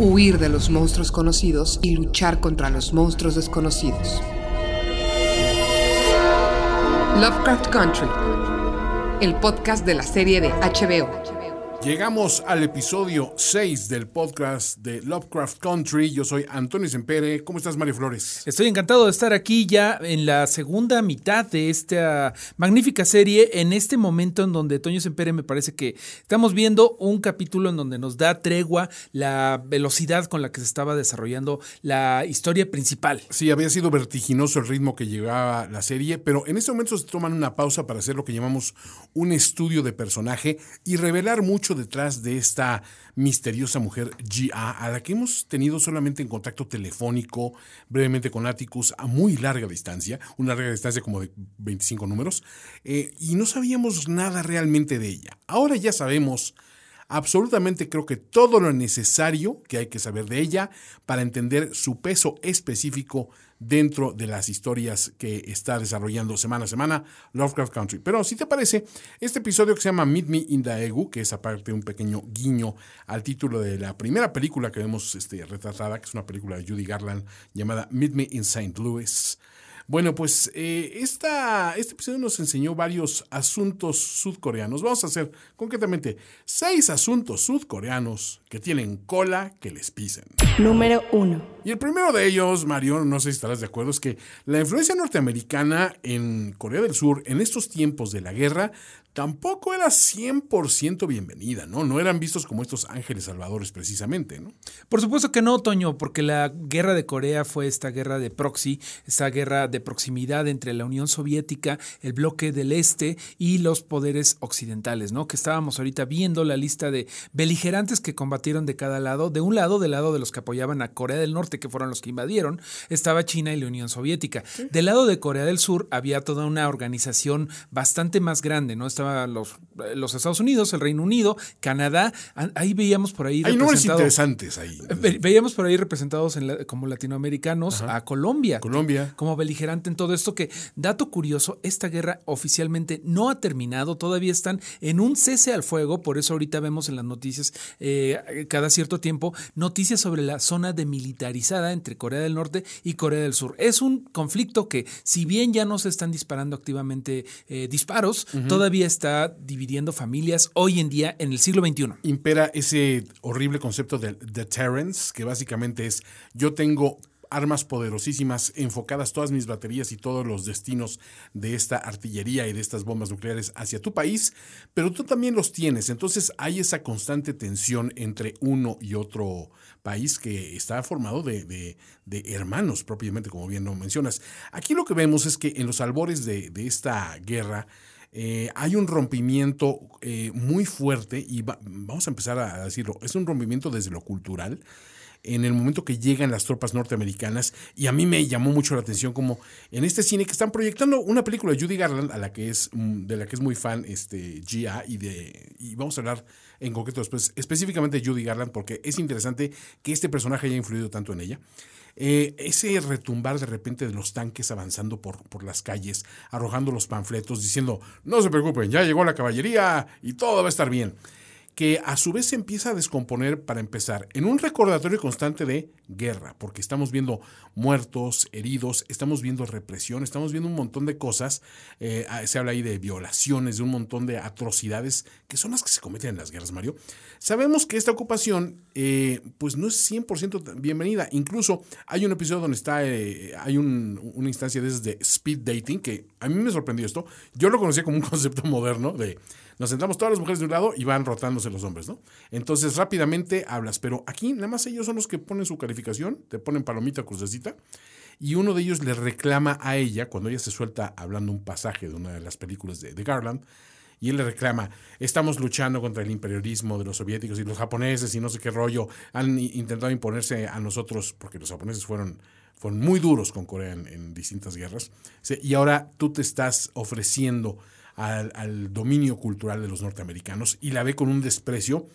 Huir de los monstruos conocidos y luchar contra los monstruos desconocidos. Lovecraft Country, el podcast de la serie de HBO. Llegamos al episodio 6 del podcast de Lovecraft Country. Yo soy Antonio Sempere. ¿Cómo estás, Mario Flores? Estoy encantado de estar aquí ya en la segunda mitad de esta magnífica serie, en este momento en donde Toño Sempere me parece que estamos viendo un capítulo en donde nos da tregua la velocidad con la que se estaba desarrollando la historia principal. Sí, había sido vertiginoso el ritmo que llevaba la serie, pero en este momento se toman una pausa para hacer lo que llamamos un estudio de personaje y revelar mucho detrás de esta misteriosa mujer G.A., a la que hemos tenido solamente en contacto telefónico, brevemente con Atticus, a muy larga distancia, una larga distancia como de 25 números, eh, y no sabíamos nada realmente de ella. Ahora ya sabemos absolutamente creo que todo lo necesario que hay que saber de ella para entender su peso específico dentro de las historias que está desarrollando semana a semana Lovecraft Country. Pero si te parece, este episodio que se llama Meet Me in Daegu, que es aparte un pequeño guiño al título de la primera película que vemos este, retratada, que es una película de Judy Garland llamada Meet Me in St. Louis. Bueno, pues eh, esta, este episodio nos enseñó varios asuntos sudcoreanos. Vamos a hacer concretamente seis asuntos sudcoreanos que tienen cola que les pisen. Número 1. Y el primero de ellos, Mario, no sé si estarás de acuerdo, es que la influencia norteamericana en Corea del Sur en estos tiempos de la guerra tampoco era 100% bienvenida, ¿no? No eran vistos como estos ángeles salvadores precisamente, ¿no? Por supuesto que no, Toño, porque la guerra de Corea fue esta guerra de proxy, esta guerra de proximidad entre la Unión Soviética, el bloque del Este y los poderes occidentales, ¿no? Que estábamos ahorita viendo la lista de beligerantes que combatieron de cada lado. De un lado, del lado de los que apoyaban a Corea del Norte, que fueron los que invadieron, estaba China y la Unión Soviética. Del lado de Corea del Sur había toda una organización bastante más grande, ¿no? Estaban los, los Estados Unidos, el Reino Unido, Canadá. Ahí veíamos por ahí Hay nombres interesantes ahí. Ve- Veíamos por ahí representados en la- como latinoamericanos a Colombia. Colombia. Como beligerante en todo esto que, dato curioso, esta guerra oficialmente no ha terminado, todavía están en un cese al fuego, por eso ahorita vemos en las noticias eh, cada cierto tiempo noticias sobre la zona demilitarizada entre Corea del Norte y Corea del Sur. Es un conflicto que, si bien ya no se están disparando activamente eh, disparos, todavía está dividiendo familias hoy en día en el siglo XXI. impera ese horrible concepto del deterrence, que básicamente es yo tengo armas poderosísimas enfocadas todas mis baterías y todos los destinos de esta artillería y de estas bombas nucleares hacia tu país, pero tú también los tienes. Entonces hay esa constante tensión entre uno y otro país que está formado de, de- hermanos propiamente, como bien lo mencionas. Aquí lo que vemos es que en los albores de, de esta guerra, eh, hay un rompimiento eh, muy fuerte y va- vamos a empezar a decirlo, es un rompimiento desde lo cultural en el momento que llegan las tropas norteamericanas y a mí me llamó mucho la atención como en este cine que están proyectando una película de Judy Garland a la que es mm, de la que es muy fan este G.A. y de y vamos a hablar en concreto después específicamente de Judy Garland porque es interesante que este personaje haya influido tanto en ella. Eh, ese retumbar de repente de los tanques avanzando por, por las calles, arrojando los panfletos, diciendo, no se preocupen, ya llegó la caballería y todo va a estar bien. Que a su vez se empieza a descomponer para empezar en un recordatorio constante de guerra, porque estamos viendo muertos, heridos, estamos viendo represión, estamos viendo un montón de cosas. eh, ah, se habla ahí de violaciones, de un montón de atrocidades que son las que se cometen en las guerras, Mario. Sabemos que esta ocupación, eh, pues no es 100% tan bienvenida. Incluso hay un episodio donde está, eh, hay un- una instancia de speed dating, que a mí me sorprendió esto. Yo lo conocía como un concepto moderno de nos sentamos todas las mujeres de un lado y van rotándose los hombres, ¿no? Entonces rápidamente hablas, pero aquí nada más ellos son los que ponen su calificación, te ponen palomita, crucecita, y uno de ellos le reclama a ella, cuando ella se suelta hablando un pasaje de una de las películas de, Garland, y él le reclama, estamos luchando contra el imperialismo de los soviéticos y los japoneses y no sé qué rollo han intentado imponerse a nosotros, porque los japoneses fueron, fueron muy duros con Corea en, distintas guerras, y ahora tú te estás ofreciendo al, dominio cultural de los norteamericanos y la ve con un desprecio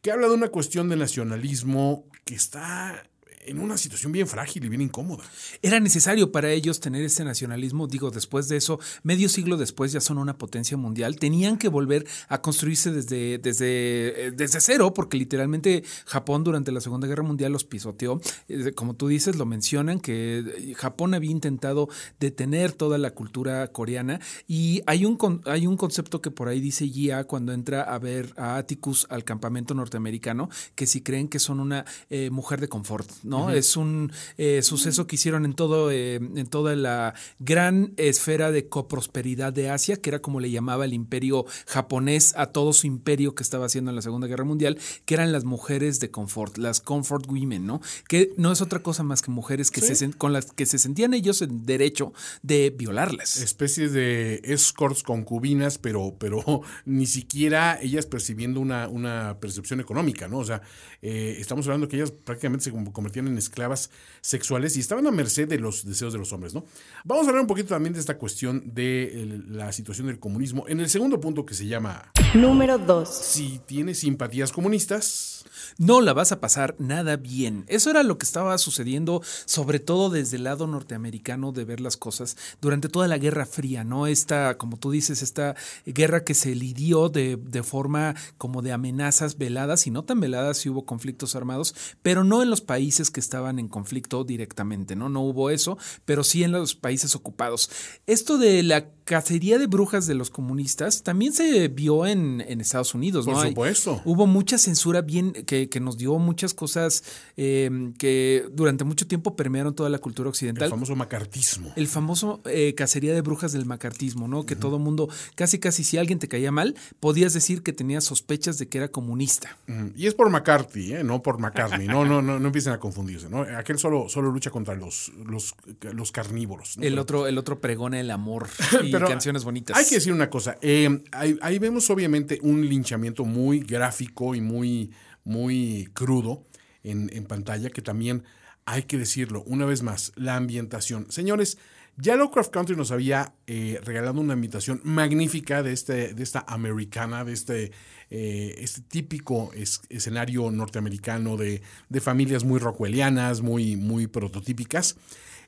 que habla de una cuestión de nacionalismo que está en una situación bien frágil y bien incómoda. Era necesario para ellos tener ese nacionalismo, digo, después de eso, medio siglo después ya son una potencia mundial, tenían que volver a construirse desde, desde, eh, desde cero, porque literalmente Japón durante la Segunda Guerra Mundial los pisoteó. Eh, Como tú dices, lo mencionan, que eh, Japón había intentado detener toda la cultura coreana y hay un, hay un concepto que por ahí dice Gia cuando entra a ver a Atticus al campamento norteamericano, que si creen que son una mujer de confort, ¿no? Es un eh, suceso que hicieron en todo, eh, en toda la gran esfera de coprosperidad de Asia, que era como le llamaba el imperio japonés a todo su imperio que estaba haciendo en la Segunda Guerra Mundial, que eran las mujeres de confort, las comfort women, ¿no? Que no es otra cosa más que mujeres que se con las que se sentían ellos en derecho de violarlas. Especies de escorts concubinas, pero, pero ni siquiera ellas percibiendo una, una percepción económica, ¿no? O sea, eh, estamos hablando que ellas prácticamente se como- en esclavas sexuales y estaban a merced de los deseos de los hombres, ¿no? Vamos a hablar un poquito también de esta cuestión de el- la situación del comunismo en el segundo punto que se llama Número 2. si tienes simpatías comunistas. no la vas a pasar nada bien. Eso era lo que estaba sucediendo, sobre todo desde el lado norteamericano de ver las cosas durante toda la Guerra Fría, ¿no? Esta, como tú dices, esta guerra que se lidió de, de forma como de amenazas veladas y no tan veladas si hubo conflictos armados, pero no en los países que estaban en conflicto directamente, ¿no? No hubo eso, pero sí en los países ocupados. Esto de la cacería de brujas de los comunistas también se vio en, en Estados Unidos, Por ¿no? Hay- supuesto. Hubo mucha censura bien que, que nos dio muchas cosas eh, que durante mucho tiempo permearon toda la cultura El occidental. famoso macartismo. El famoso eh, cacería de brujas del macartismo, ¿no? Que todo mundo, casi casi si alguien te caía mal, podías decir que tenías sospechas de que era comunista. Y es por McCarthy, ¿eh? no por McCartney. No, no, no, no empiecen a confundirse. ¿no? Aquel solo, solo lucha contra los, los, los carnívoros. ¿no? El Pero- otro, el otro pregona el amor y pero canciones bonitas. Hay que decir una cosa. eh, ahí, ahí vemos obviamente un linchamiento muy gráfico y muy, muy crudo en, pantalla, que también hay que decirlo una vez más, la ambientación. Señores, ya Lovecraft Country nos había eh, regalado una ambientación magnífica de, este, de esta americana, de este, eh, este típico es- escenario norteamericano de, de familias muy rockwellianas, muy, muy prototípicas.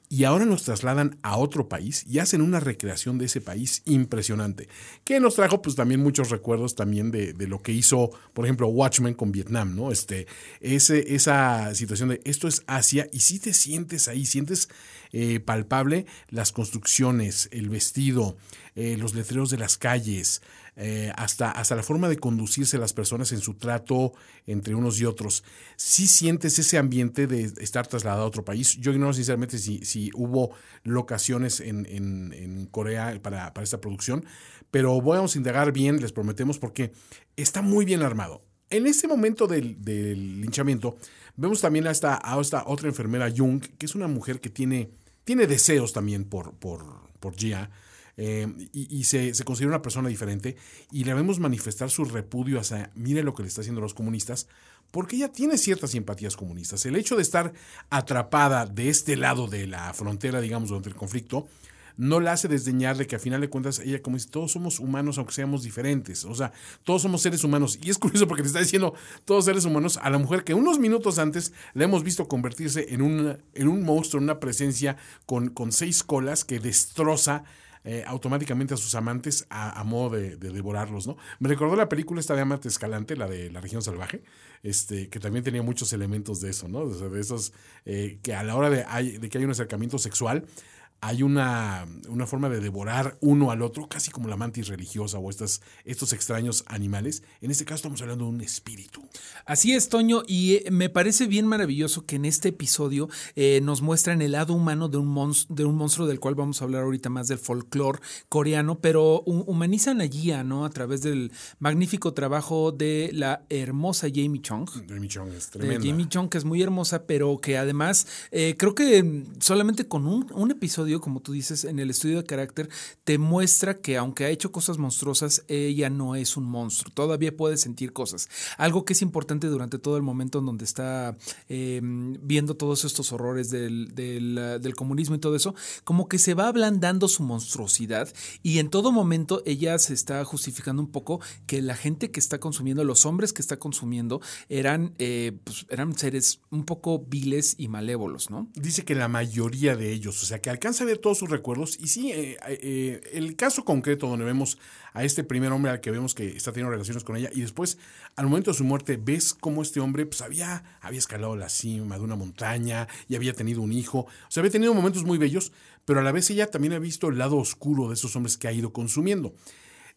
Y ahora nos trasladan a otro país y hacen una recreación de ese país impresionante, que nos trajo pues también muchos recuerdos también de, de lo que hizo, por ejemplo, Watchmen con Vietnam, ¿no? Este, ese, esa situación de esto es Asia y si te sientes ahí, sientes eh, palpable las construcciones, el vestido, eh, los letreros de las calles, eh, hasta, hasta la forma de conducirse las personas en su trato entre unos y otros. Si sientes ese ambiente de estar trasladado a otro país. Yo ignoro sinceramente si, si hubo locaciones en, en- Corea para, para esta producción, pero vamos a indagar bien, les prometemos, porque está muy bien armado. En este momento del, del linchamiento, vemos también a esta, a esta otra enfermera Jung, que es una mujer que tiene, tiene deseos también por, por, por eh, y, se, se considera una persona diferente y la vemos manifestar su repudio hacia, mire lo que le está haciendo los comunistas, porque ella tiene ciertas simpatías comunistas. El hecho de estar atrapada de este lado de la frontera, digamos, durante el conflicto, no la hace desdeñar de que a final de cuentas ella como dice, todos somos humanos aunque seamos diferentes, o sea, todos somos seres humanos. Y es curioso porque le está diciendo todos seres humanos a la mujer que unos minutos antes la hemos visto convertirse en, una, en un monstruo, en una presencia con, con seis colas que destroza eh, automáticamente a sus amantes a, a modo de, de devorarlos, ¿no? Me recordó la película esta de Amante Escalante, la de La región salvaje, este, que también tenía muchos elementos de eso, ¿no? O sea, de esos eh, que a la hora de, hay- de que hay un acercamiento sexual, hay una, una forma de devorar uno al otro, casi como la mantis religiosa o estas, estos extraños animales. En este caso estamos hablando de un espíritu. Así es, Toño, y eh, me parece bien maravilloso que en este episodio eh, nos muestran el lado humano de un, mons- de un monstruo del cual vamos a hablar ahorita más del folclore coreano, pero hu- humanizan a Gia, ¿no? A través del magnífico trabajo de la hermosa Jamie Chung. Jamie Chung es de tremenda. Jamie Chung, que es muy hermosa, pero que además eh, creo que solamente con un, un episodio, como tú dices, en el estudio de carácter, te muestra que aunque ha hecho cosas monstruosas, ella no es un monstruo, todavía puede sentir cosas. Algo que es importante durante todo el momento en donde está eh, viendo todos estos horrores del, del, ah, del comunismo y todo eso, como que se va ablandando su monstruosidad y en todo momento ella se está justificando un poco que la gente que está consumiendo, los hombres que está consumiendo, eran, eh, pues, eran seres un poco viles y malévolos, ¿no? Dice que la mayoría de ellos, o sea, que alcanza a ver todos sus recuerdos. Y sí, eh, eh, el caso concreto donde vemos a este primer hombre al que vemos que está teniendo relaciones con ella y después, al momento de su muerte, ves cómo este hombre pues, había, escalado la cima de una montaña y había tenido un hijo. O sea, había tenido momentos muy bellos, pero a la vez ella también ha visto el lado oscuro de esos hombres que ha ido consumiendo.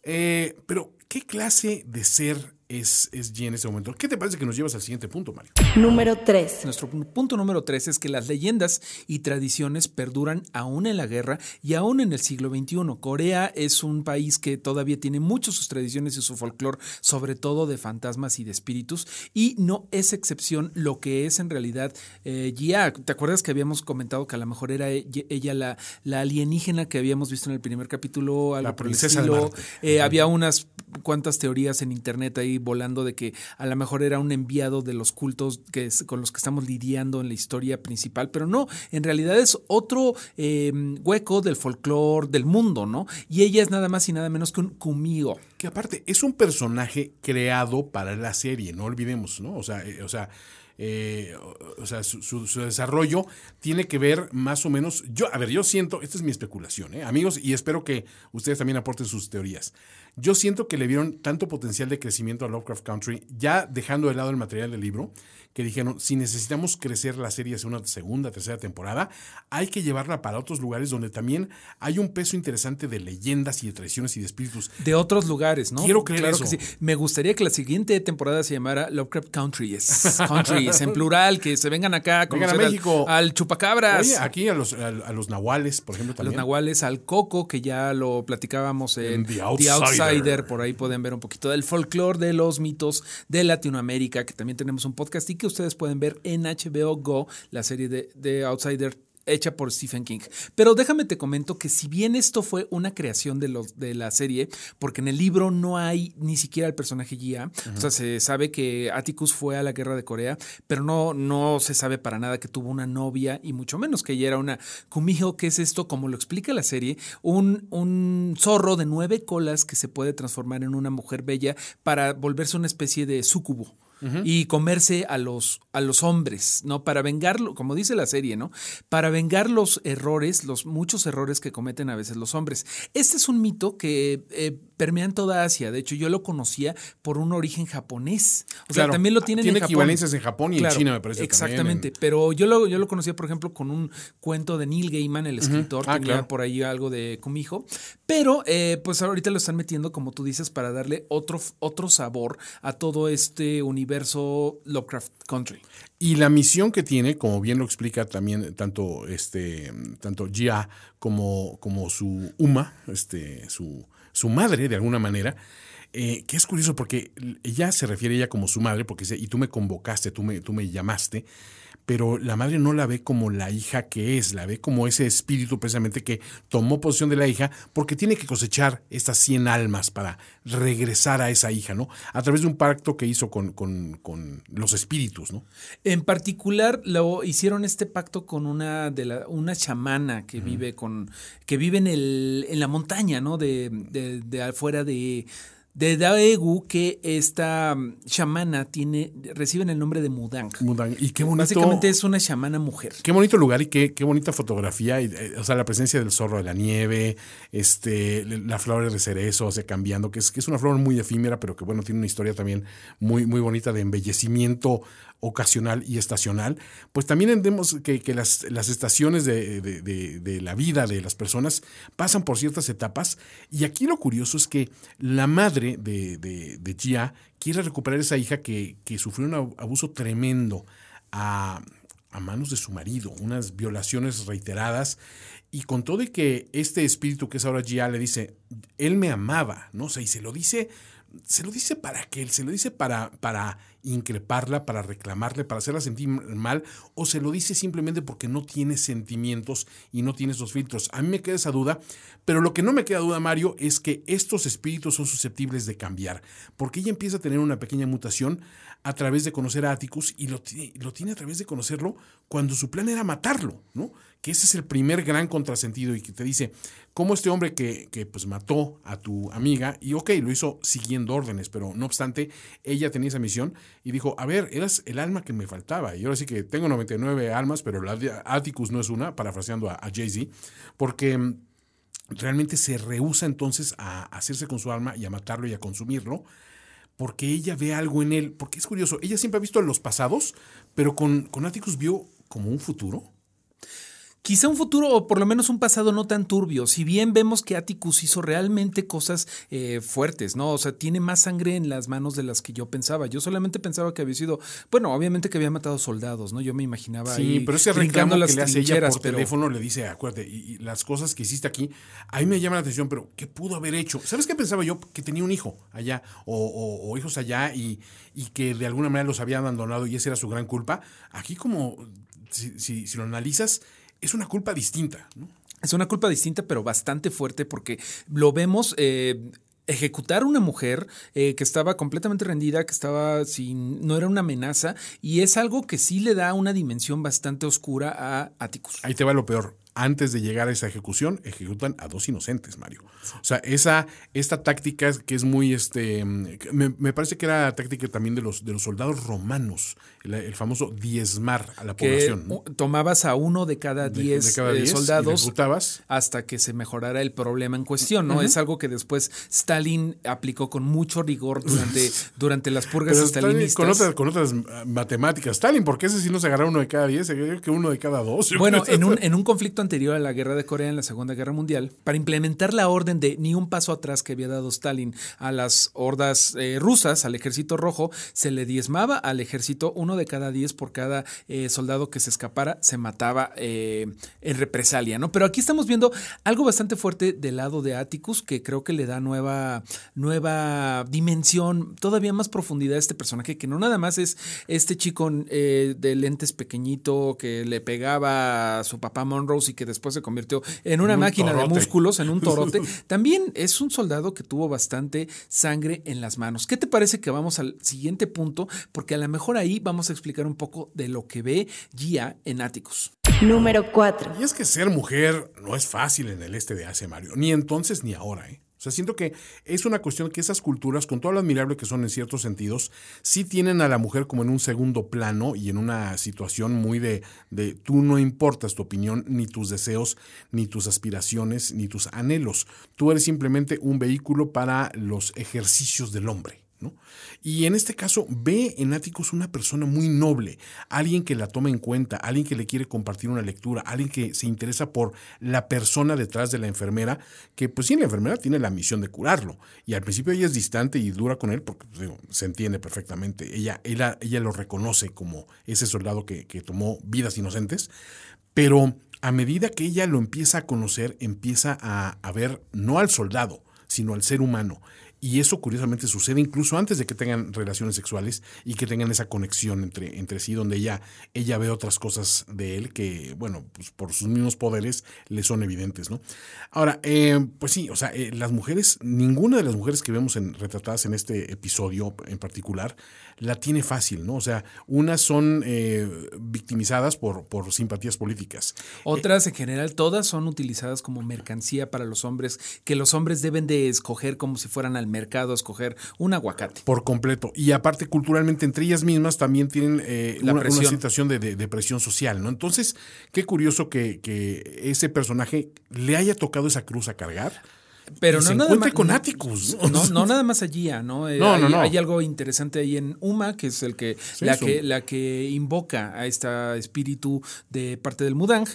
Eh, pero, ¿qué clase de ser es, es G en ese momento? ¿Qué te parece que nos llevas al siguiente punto, Mario? Número 3. Nuestro punto número tres es que las leyendas y tradiciones perduran aún en la guerra y aún en el siglo XXI. Corea es un país que todavía tiene mucho sus tradiciones y su folclore, sobre todo de fantasmas y de espíritus, y no es excepción lo que es en realidad eh, Jia. ¿Te acuerdas que habíamos comentado que a lo mejor era ella la, la alienígena que habíamos visto en el primer capítulo? Algo La por el princesa estilo? Eh, había unas cuantas teorías en internet ahí volando de que a lo mejor era un enviado de los cultos que con los que estamos lidiando en la historia principal, pero no, en realidad es otro eh, hueco del folclore del mundo, ¿no? Y ella es nada más y nada menos que un kumio. Que aparte es un personaje creado para la serie, no olvidemos, ¿no? O sea, eh, o sea, eh, o, sea su desarrollo tiene que ver más o menos. Yo, a ver, yo siento, esta es mi especulación, ¿eh? amigos, y espero que ustedes también aporten sus teorías. Yo siento que le vieron tanto potencial de crecimiento a Lovecraft Country, ya dejando de lado el material del libro, que dijeron, si necesitamos crecer la serie hacia una segunda, tercera temporada, hay que llevarla para otros lugares donde también hay un peso interesante de leyendas y de tradiciones y de espíritus. De otros lugares, ¿no? Quiero creer claro eso. que sí. Me gustaría que la siguiente temporada se llamara Lovecraft Country. Es country, es en plural, que se vengan acá a Vengan a conocer al- chupacabras. Oye, aquí a los, a, a los nahuales, por ejemplo, a los también. nahuales, al coco, que ya lo platicábamos en En The. Outsider. Por ahí pueden ver un poquito del folclore de los mitos de Latinoamérica, que también tenemos un podcast y que ustedes pueden ver en HBO Go, la serie de The Outsider hecha por Stephen King. Pero déjame te comento que si bien esto fue una creación de, los, de la serie, porque en el libro no hay ni siquiera el personaje Gia, o sea, se sabe que Atticus fue a la guerra de Corea, pero no, no se sabe para nada que tuvo una novia y mucho menos que ella era una kumiho, que es esto, como lo explica la serie, un, un zorro de nueve colas que se puede transformar en una mujer bella para volverse una especie de sucubo y comerse a los, a los hombres, ¿no? Para vengarlo, como dice la serie, ¿no? Para vengar los errores, los muchos errores que cometen a veces los hombres. Este es un mito que eh, permea en toda Asia. De hecho, yo lo conocía por un origen japonés. O sea, también lo tienen Tiene en Japón. equivalencias en Japón y en China, me parece, Exactamente. Pero yo lo, yo lo conocía, por ejemplo, con un cuento de Neil Gaiman, el escritor. Ah, tenía claro. por ahí algo de Kumijo. Pero, eh, pues ahorita lo están metiendo, como tú dices, para darle otro, otro sabor a todo este universo Lovecraft Country. Y la misión que tiene, como bien lo explica también tanto este tanto Jia como, como su Uma, este, su, su madre, de alguna manera, eh, que es curioso porque ella se refiere a ella como su madre, porque dice, y tú me convocaste, tú me, tú me llamaste, pero la madre no la ve como la hija que es, la ve como ese espíritu precisamente que tomó posición de la hija, porque tiene que cosechar estas 100 almas para regresar a esa hija, ¿no? A través de un pacto que hizo con, con, con los espíritus, ¿no? En particular, lo hicieron este pacto con una de la, una chamana que vive con, que vive en el, en la montaña, ¿no? De, de, de afuera de, de Daegu, que esta mm, chamana tiene, reciben el nombre de Mudang. Mudang. Y qué bonito. Básicamente es una chamana mujer. Qué bonito lugar y qué, qué bonita fotografía. y, eh, o sea, la presencia del zorro de la nieve, este, la flor de cerezo, o sea, cambiando, que es, que es una flor muy efímera, pero que bueno, tiene una historia también muy, muy bonita de embellecimiento ocasional y estacional. Pues también entendemos que, que las, las estaciones de, de- de- de la vida de las personas pasan por ciertas etapas. Y aquí lo curioso es que la madre de, de, de Gia quiere recuperar esa hija que, que sufrió un ab- abuso tremendo a, a manos de su marido, unas violaciones reiteradas. Y con todo que este espíritu que es ahora Gia le dice, él me amaba, ¿no? O sea, y se lo dice, se lo dice para que él, se lo dice para, para increparla, para reclamarle, para hacerla sentir mal, o se lo dice simplemente porque no tiene sentimientos y no tiene esos filtros. A mí me queda esa duda, pero lo que no me queda duda, Mario, es que estos espíritus son susceptibles de cambiar, porque ella empieza a tener una pequeña mutación a través de conocer a Atticus y lo, lo tiene a través de conocerlo cuando su plan era matarlo, ¿no? Que ese es el primer gran contrasentido y que te dice, cómo este hombre que, que, pues mató a tu amiga, y ok, lo hizo siguiendo órdenes, pero no obstante, ella tenía esa misión y dijo, a ver, eras el alma que me faltaba. Y ahora sí que tengo 99 almas, pero la de Atticus no es una, parafraseando a, Jay-Z, porque mm, realmente se rehúsa entonces a hacerse con su alma y a matarlo y a consumirlo, porque ella ve algo en él. Porque es curioso, ella siempre ha visto los pasados, pero con, con Atticus vio como un futuro. Quizá un futuro o por lo menos un pasado no tan turbio. Si bien vemos que Atticus hizo realmente cosas eh, fuertes, ¿no? O sea, tiene más sangre en las manos de las que yo pensaba. Yo solamente pensaba que había sido, bueno, obviamente que había matado soldados, ¿no? Yo me imaginaba Sí, ahí pero ese reclamo las que le hace ella por pero- teléfono le dice, acuérdate, y, y las cosas que hiciste aquí, a mí me llama la atención, pero ¿qué pudo haber hecho? ¿Sabes qué pensaba yo? Que tenía un hijo allá, o, o- o hijos allá, y, y que de alguna manera los había abandonado y esa era su gran culpa. Aquí como, si, si- si lo analizas, es una culpa distinta, ¿no? Es una culpa distinta, pero bastante fuerte, porque lo vemos. eh, ejecutar una mujer eh, que estaba completamente rendida, que estaba sin, no era una amenaza, y es algo que sí le da una dimensión bastante oscura a Atticus. Ahí te va lo peor. Antes de llegar a esa ejecución, ejecutan a dos inocentes, Mario. O sea, esa, esta táctica que es muy, este, me, me parece que era táctica también de los, de los soldados romanos, el, el famoso diezmar a la que población. tomabas a uno de cada diez, de cada eh, diez, y soldados ejecutabas. hasta que se mejorara el problema en cuestión, ¿no? Es algo que después Stalin aplicó con mucho rigor durante, durante las purgas Pero Stalin stalinistas. con, otras, con otras ah, matemáticas. Stalin, ¿por qué ese sí no se agarra uno de cada diez? Se que uno de cada dos. Bueno, en un, en un conflicto anterior a la guerra de Corea, en la Segunda Guerra Mundial, para implementar la orden de ni un paso atrás que había dado Stalin a las hordas eh, rusas, al ejército rojo, se le diezmaba al ejército uno de cada diez por cada eh, soldado que se escapara, se mataba eh, en represalia, ¿no? Pero aquí estamos viendo algo bastante fuerte del lado de Atticus que creo que le da nueva, nueva dimensión, todavía más profundidad a este personaje, que no nada más es este chico de lentes pequeñito que le pegaba a su papá Monrose y que después se convirtió en una un máquina de músculos, en un torote. También es un soldado que tuvo bastante sangre en las manos. ¿Qué te parece que vamos al siguiente punto? Porque a lo mejor ahí vamos a explicar un poco de lo que ve Gia en Atticus. Número 4. Y es que ser mujer no es fácil en el este de Asia, Mario. Ni entonces ni ahora, ¿eh? O sea, siento que es una cuestión que esas culturas, con todo lo admirable que son en ciertos sentidos, sí tienen a la mujer como en un segundo plano y en una situación muy de, de tú no importas tu opinión, ni tus deseos, ni tus aspiraciones, ni tus anhelos. Tú eres simplemente un vehículo para los ejercicios del hombre. Y en este caso ve en Atticus una persona muy noble, alguien que la toma en cuenta, alguien que le quiere compartir una lectura, alguien que se interesa por la persona detrás de la enfermera, que pues sí, la enfermera tiene la misión de curarlo. Y al principio ella es distante y dura con él porque pues, se entiende perfectamente. Ella, ella, ella lo reconoce como ese soldado que, que tomó vidas inocentes, pero a medida que ella lo empieza a conocer, empieza a ver no al soldado, sino al ser humano. Y eso curiosamente sucede incluso antes de que tengan relaciones sexuales y que tengan esa conexión entre, entre sí, donde ella, ella ve otras cosas de él que, bueno, pues por sus mismos poderes le son evidentes, ¿no? Ahora, eh, pues sí, o sea, eh, las mujeres, ninguna de las mujeres que vemos en, retratadas en este episodio en particular, la tiene fácil, ¿no? O sea, unas son eh, victimizadas por, por simpatías políticas. Otras, en general, todas son utilizadas como mercancía para los hombres, que los hombres deben de escoger como si fueran al mercado a escoger un aguacate. Por completo. Y aparte, culturalmente, entre ellas mismas también tienen eh, La una, una situación de, de- de presión social, ¿no? Entonces, qué curioso que, que ese personaje le haya tocado esa cruz a cargar. Pero y no se nada encuentre más- con Atticus. ¿no? No, no nada más allí, ¿no? Eh, No, hay, no, hay algo interesante ahí en Uma, que es el que, Sí, la que la que invoca a este espíritu de parte del Mudang,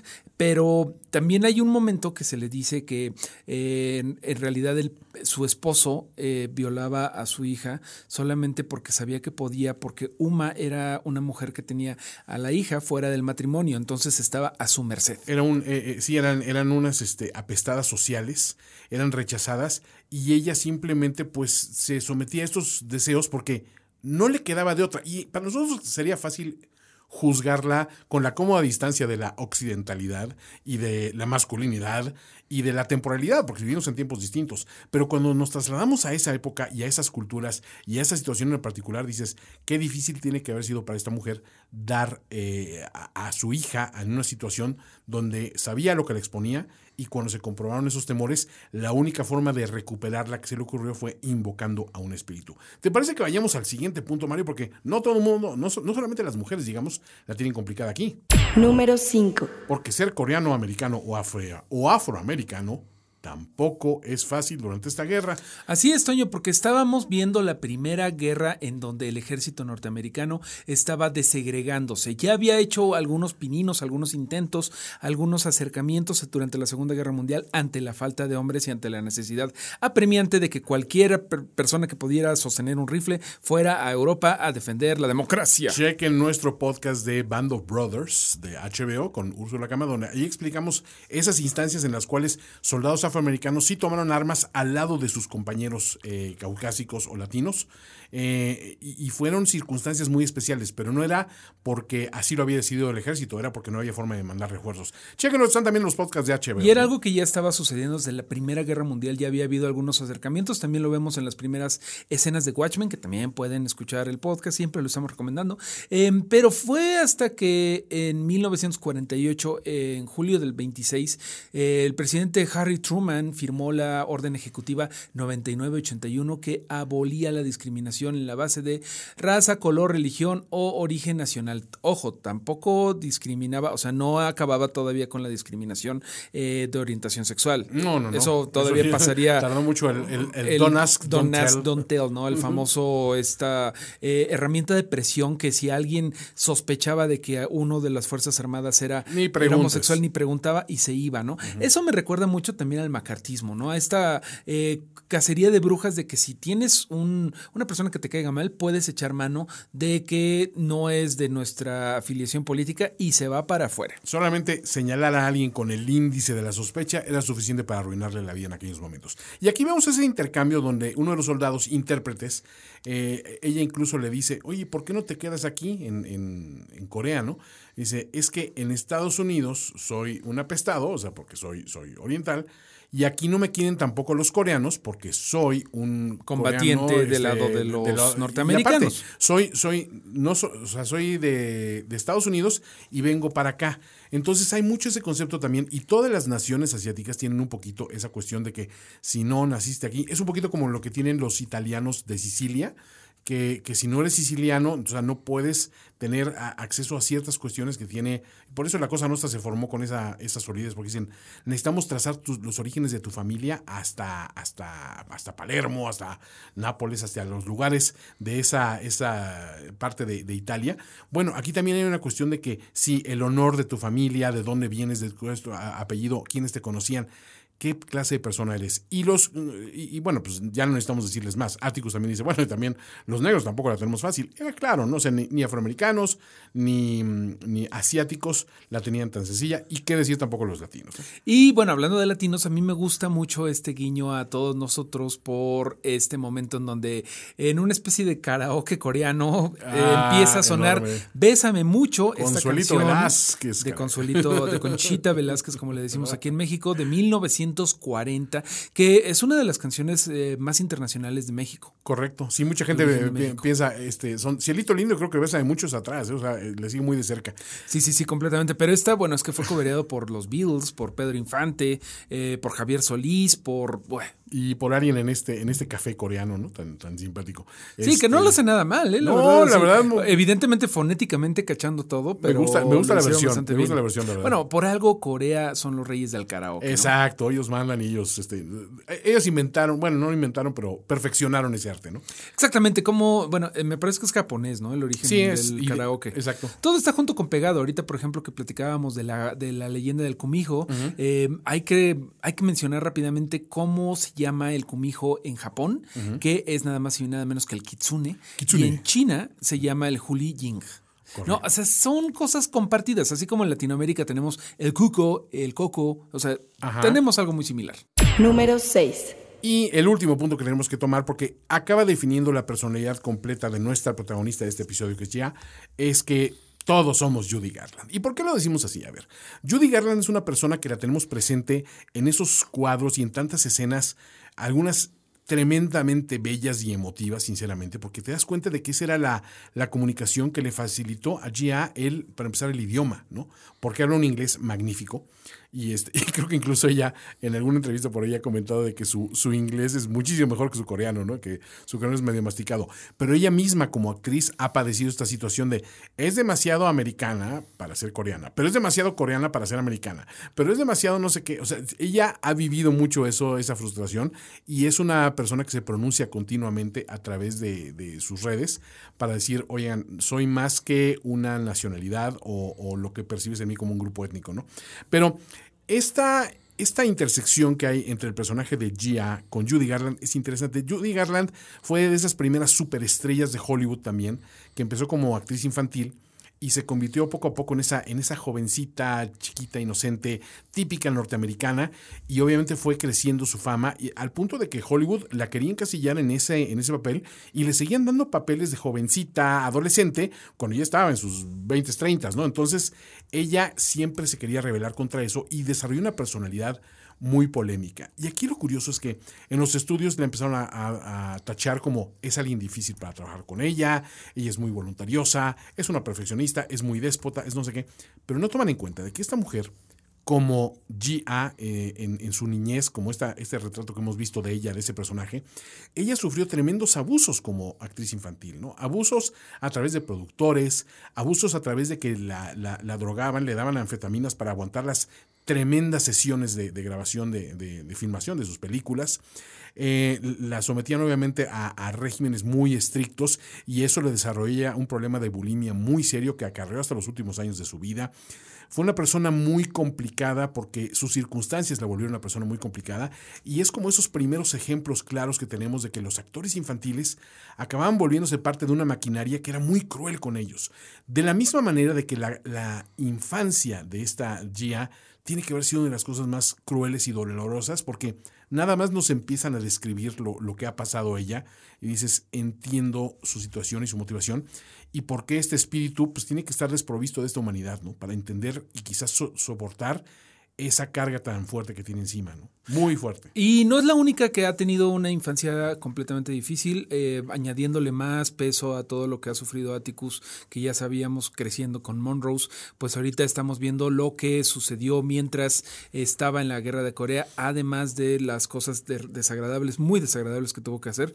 Pero también hay un momento que se le dice que eh, en, realidad su esposo eh, violaba a su hija solamente porque sabía que podía, porque Uma era una mujer que tenía a la hija fuera del matrimonio, entonces estaba a su merced. Era un, eh, sí, eran, eran unas este, apestadas sociales, eran rechazadas y ella simplemente pues se sometía a estos deseos porque no le quedaba de otra. Y para nosotros sería fácil juzgarla con la cómoda distancia de la occidentalidad y de la masculinidad y de la temporalidad, porque vivimos en tiempos distintos. Pero cuando nos trasladamos a esa época y a esas culturas y a esa situación en particular, dices, qué difícil tiene que haber sido para esta mujer dar eh, a, a su hija en una situación donde sabía lo que le exponía y cuando se comprobaron esos temores, la única forma de recuperarla que se le ocurrió fue invocando a un espíritu. ¿Te parece que vayamos al siguiente punto, Mario? Porque no todo el mundo, no, no solamente las mujeres, digamos, la tienen complicada aquí. Número 5. Porque ser coreano, americano o, afro, o afroamericano tampoco es fácil durante esta guerra. Así es, Toño, porque estábamos viendo la primera guerra en donde el ejército norteamericano estaba desegregándose. Ya había hecho algunos pininos, algunos intentos, algunos acercamientos durante la Segunda Guerra Mundial ante la falta de hombres y ante la necesidad apremiante de que cualquier per- persona que pudiera sostener un rifle fuera a Europa a defender la democracia. Chequen nuestro podcast de Band of Brothers de HBO con Úrsula Camadona. Ahí explicamos esas instancias en las cuales soldados afroamericanos sí tomaron armas al lado de sus compañeros eh, caucásicos o latinos. Eh, y, y fueron circunstancias muy especiales, pero no era porque así lo había decidido el ejército, era porque no había forma de mandar refuerzos. Chequenlo, están también los podcasts de HBO. Y era ¿no? algo que ya estaba sucediendo desde la Primera Guerra Mundial, ya había habido algunos acercamientos, también lo vemos en las primeras escenas de Watchmen, que también pueden escuchar el podcast, siempre lo estamos recomendando. Eh, pero fue hasta que en 1948, eh, en julio del 26, eh, el presidente Harry Truman firmó la Orden Ejecutiva 9981 que abolía la discriminación en la base de raza, color, religión o origen nacional. Ojo, tampoco discriminaba, o sea, no acababa todavía con la discriminación eh, de orientación sexual. No, no, no. Eso todavía Eso sí, pasaría. Tardó mucho el, el- el el don't ask, don't, ask, tell. don't tell, ¿no? El famoso, esta eh, herramienta de presión que si alguien sospechaba de que uno de las Fuerzas Armadas era, homosexual, ni preguntaba y se iba, ¿no? Eso me recuerda mucho también al macartismo, ¿no? A esta eh, cacería de brujas de que si tienes un, una persona que te caiga mal, puedes echar mano de que no es de nuestra afiliación política y se va para afuera. Solamente señalar a alguien con el índice de la sospecha era suficiente para arruinarle la vida en aquellos momentos. Y aquí vemos ese intercambio donde uno de los soldados intérpretes, eh, ella incluso le dice, oye, ¿por qué no te quedas aquí en, en, Corea? Dice, es que en Estados Unidos soy un apestado, o sea, porque soy, soy oriental, y aquí no me quieren tampoco los coreanos porque soy un Combatiente coreano, del lado de los y norteamericanos. aparte, soy, soy, no, so- o sea, soy de, de Estados Unidos y vengo para acá. Entonces hay mucho ese concepto también y todas las naciones asiáticas tienen un poquito esa cuestión de que si no naciste aquí, es un poquito como lo que tienen los italianos de Sicilia, que, que si no eres siciliano, o sea, no puedes tener acceso a ciertas cuestiones que tiene. Por eso la cosa nuestra se formó con esa, esa solidez, porque dicen, necesitamos trazar tus- los orígenes de tu familia hasta, hasta, hasta Palermo, hasta Nápoles, hasta los lugares de esa, esa parte de, de Italia. Bueno, aquí también hay una cuestión de que si el honor de tu familia, de dónde vienes, de tu apellido, quiénes te conocían, qué clase de persona eres. Y los y, y bueno, pues ya no necesitamos decirles más. Atticus también dice, bueno, y también los negros tampoco la tenemos fácil. Era claro, ¿no? O sea, ni, ni afroamericanos, ni, ni asiáticos la tenían tan sencilla. Y qué decir tampoco los latinos. ¿no? Y bueno, hablando de latinos, a mí me gusta mucho este guiño a todos nosotros por este momento en donde en una especie de karaoke coreano eh, Ah, empieza a sonar enorme. Bésame mucho esta Consuelito canción Velázquez, de. Consuelito de Conchita Velázquez, como le decimos aquí en México, de 1940, que es una de las canciones eh, más internacionales de México. Correcto. Sí, mucha gente eh, piensa, este, son Cielito Lindo, creo que besa de muchos atrás, ¿eh? o sea, eh, le sigue muy de cerca. Sí, sí, sí, completamente. Pero esta, bueno, es que fue cobereado por los Beatles, por Pedro Infante, por Javier Solís, por... bueno, Y por alguien en este, en este café coreano, ¿no? Tan, tan simpático. Sí, que no Este, lo hace nada mal, ¿eh? La No, verdad, la sí. verdad, Evidentemente, fonéticamente cachando todo, pero. gusta- me gusta la versión, me gusta bien. la versión, la verdad. Bueno, por algo Corea son los reyes del karaoke. ¿no? Exacto, ellos ellos mandan y ellos, este, ellos inventaron, bueno, no inventaron, pero perfeccionaron ese arte, ¿no? Exactamente, como, bueno, eh, me parece que es japonés, ¿no? El origen Sí, es, del y de- karaoke. exacto. Todo está junto con pegado. Ahorita, por ejemplo, que platicábamos de la, de la leyenda del kumijo, eh, hay, que, hay que mencionar rápidamente cómo se llama el kumijo en Japón, que es nada más y nada menos que el kitsune. Kitsune. Y en China se llama el huli ying. No, o sea, son cosas compartidas, así como en Latinoamérica tenemos el cuco, el coco, o sea, Ajá. tenemos algo muy similar. Número 6. Y el último punto que tenemos que tomar, porque acaba definiendo la personalidad completa de nuestra protagonista de este episodio, que es ya, es que todos somos Judy Garland. ¿Y por qué lo decimos así? A ver, Judy Garland es una persona que la tenemos presente en esos cuadros y en tantas escenas, algunas tremendamente bellas y emotivas, sinceramente, porque te das cuenta de que esa era la, la comunicación que le facilitó allí a él, para empezar, el idioma, ¿no? Porque habla un inglés magnífico. Y, este, y creo que incluso ella, en alguna entrevista por ella, ha comentado de que su, su inglés es muchísimo mejor que su coreano, ¿no? Que su coreano es medio masticado. Pero ella misma, como actriz, ha padecido esta situación de es demasiado americana para ser coreana, pero es demasiado coreana para ser americana, pero es demasiado no sé qué. O sea, ella ha vivido mucho eso, esa frustración, y es una persona que se pronuncia continuamente a través de, de sus redes para decir, oigan, soy más que una nacionalidad o, o lo que percibes en mí como un grupo étnico, ¿no? Pero esta, esta intersección que hay entre el personaje de Gia con Judy Garland es interesante. Judy Garland fue de esas primeras superestrellas de Hollywood también, que empezó como actriz infantil y se convirtió poco a poco en esa, en esa jovencita, chiquita, inocente, típica norteamericana, y obviamente fue creciendo su fama, y al punto de que Hollywood la quería encasillar en ese, en ese papel, y le seguían dando papeles de jovencita, adolescente, cuando ella estaba en sus 20, 30, ¿no? Entonces, ella siempre se quería rebelar contra eso y desarrolló una personalidad muy polémica. Y aquí lo curioso es que en los estudios la empezaron a, a- tachar como es alguien difícil para trabajar con ella, ella es muy voluntariosa, es una perfeccionista, es muy déspota, es no sé qué, pero no toman en cuenta de que esta mujer, como G.A. eh, en, su niñez, como esta, este retrato que hemos visto de ella, de ese personaje, ella sufrió tremendos abusos como actriz infantil, ¿no? Abusos a través de productores, abusos a través de que la, drogaban, le daban anfetaminas para aguantar las tremendas sesiones de, grabación, de filmación de sus películas. Eh, la sometían obviamente a, a regímenes muy estrictos y eso le desarrolla un problema de bulimia muy serio que acarreó hasta los últimos años de su vida. Fue una persona muy complicada porque sus circunstancias la volvieron una persona muy complicada y es como esos primeros ejemplos claros que tenemos de que los actores infantiles acababan volviéndose parte de una maquinaria que era muy cruel con ellos. De la misma manera de que la, la infancia de esta Gia tiene que haber sido una de las cosas más crueles y dolorosas porque nada más nos empiezan a describir lo, lo que ha pasado ella y dices, entiendo su situación y su motivación y por qué este espíritu pues tiene que estar desprovisto de esta humanidad, ¿no? Para entender y quizás so- soportar esa carga tan fuerte que tiene encima, ¿no? Muy fuerte. Y no es la única que ha tenido una infancia completamente difícil, eh, añadiéndole más peso a todo lo que ha sufrido Atticus, que ya sabíamos creciendo con Monrose, pues ahorita estamos viendo lo que sucedió mientras estaba en la guerra de Corea, además de las cosas de- desagradables, muy desagradables que tuvo que hacer.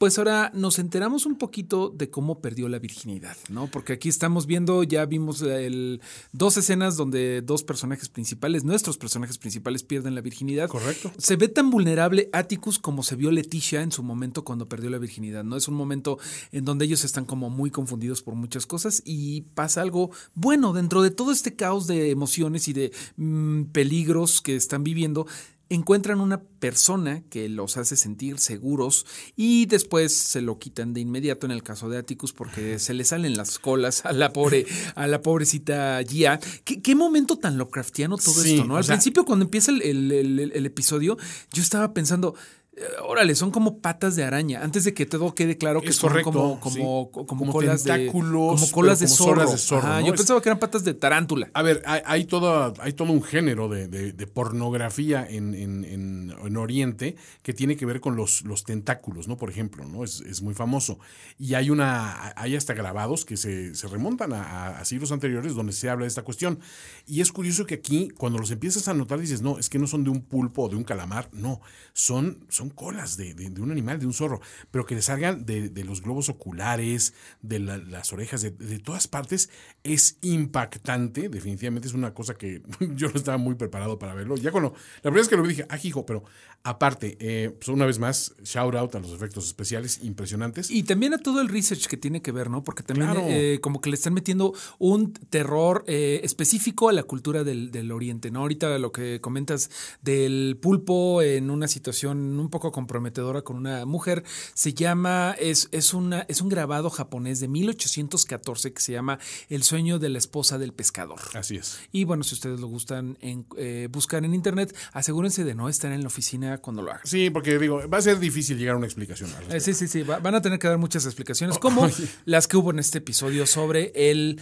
Pues ahora nos enteramos un poquito de cómo perdió la virginidad, ¿no? Porque aquí estamos viendo, ya vimos el, dos escenas donde dos personajes principales, nuestros personajes principales, pierden la virginidad. Correcto. Se ve tan vulnerable Atticus como se vio Leticia en su momento cuando perdió la virginidad, ¿no? Es un momento en donde ellos están como muy confundidos por muchas cosas y pasa algo bueno dentro de todo este caos de emociones y de mm, peligros que están viviendo. Encuentran una persona que los hace sentir seguros y después se lo quitan de inmediato en el caso de Atticus porque se le salen las colas a la pobre, a la pobrecita Gia. ¿Qué, qué momento tan Lovecraftiano todo Sí, esto, ¿no? Al sea- principio, cuando empieza el, el- el- el episodio, yo estaba pensando. Eh, Órale, son como patas de araña. Antes de que todo quede claro que Es son correcto, como, como, sí. como, Como colas de tentáculos, como colas de zorro. solas de zorro, Ajá, ¿no? Yo Es- pensaba que eran patas de tarántula. A ver, hay, hay, todo, hay todo un género de, de- de pornografía en, en- en- en Oriente que tiene que ver con los, los tentáculos, ¿no? Por ejemplo, ¿no? Es, es muy famoso. Y hay una, hay hasta grabados que se, se remontan a, a- a siglos anteriores donde se habla de esta cuestión. Y es curioso que aquí, cuando los empiezas a notar, dices, no, es que no son de un pulpo o de un calamar, no, son, son son colas de, de- de un animal, de un zorro, pero que le salgan de, de los globos oculares, de la- las orejas, de, todas partes, es impactante. Definitivamente es una cosa que yo no estaba muy preparado para verlo. Ya cuando, la primera vez que lo vi dije, ah, hijo, pero aparte, eh, pues una vez más, shout out a los efectos especiales impresionantes. Y también a todo el research que tiene que ver, ¿no? Porque también Claro. eh, como que le están metiendo un terror eh, específico a la cultura del, del Oriente, ¿no? Ahorita lo que comentas del pulpo en una situación un poco comprometedora con una mujer, se llama, es, es, una, es un grabado japonés de 1814 que se llama El sueño de la esposa del pescador. Así es. Y bueno, si ustedes lo gustan en, eh, buscar en internet, asegúrense de no estar en la oficina cuando lo hagan. Sí, porque digo, va a ser difícil llegar a una explicación. Eh, sí, sí, sí. va- van a tener que dar muchas explicaciones, como las que hubo en este episodio sobre el,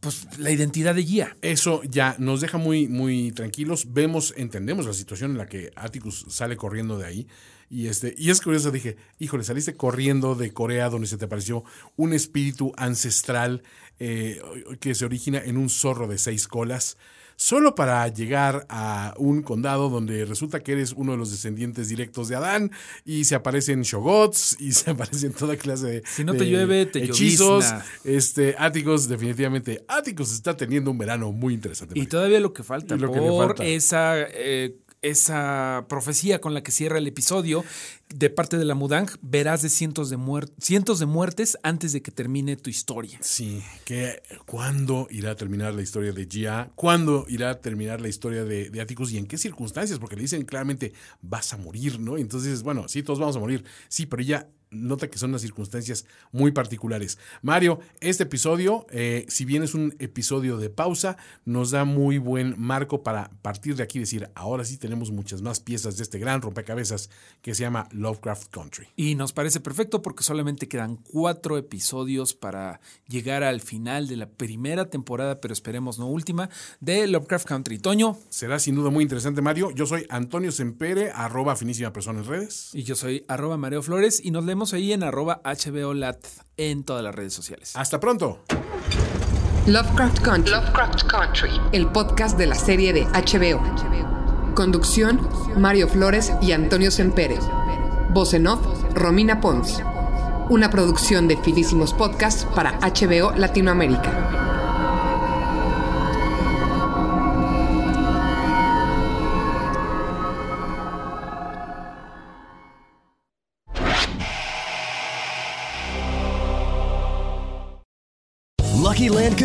pues, la identidad de Gia. Eso ya nos deja muy, muy tranquilos. Vemos, entendemos la situación en la que Atticus sale corriendo de ahí. Y, este, y es curioso, dije, híjole, saliste corriendo de Corea donde se te apareció un espíritu ancestral eh, que se origina en un zorro de seis colas, solo para llegar a un condado donde resulta que eres uno de los descendientes directos de Adán y se aparecen shogots y se aparecen toda clase de Si no te de llueve, te hechizos. llovizna. Este, Atticus, definitivamente, Atticus está teniendo un verano muy interesante. Y todavía lo que falta Y lo que por falta. esa eh, esa profecía con la que cierra el episodio de parte de la Mudang, verás de cientos de muer- cientos de muertes antes de que termine tu historia. Sí, que cuándo irá a terminar la historia de Gia, cuándo irá a terminar la historia de, de Atticus y en qué circunstancias, porque le dicen claramente vas a morir, ¿no? Entonces, bueno, sí, todos vamos a morir, sí, pero ella nota que son unas circunstancias muy particulares. Mario, este episodio, eh, si bien es un episodio de pausa, nos da muy buen marco para partir de aquí decir, ahora sí tenemos muchas más piezas de este gran rompecabezas que se llama Lovecraft Country. Y nos parece perfecto porque solamente quedan cuatro episodios para llegar al final de la primera temporada, pero esperemos no última, de Lovecraft Country. Toño, Será sin duda muy interesante, Mario. Yo soy Antonio Sempere, arroba finísima persona en redes. y yo soy arroba Mareo Flores y nos leemos ahí en arroba HBOLAT en todas las redes sociales. Hasta pronto. Lovecraft Country. Lovecraft Country. El podcast de la serie de HBO. Conducción: Mario Flores y Antonio Sempere. Voz en off: Romina Pons. Una producción de Finísimos Podcasts para HBO Latinoamérica.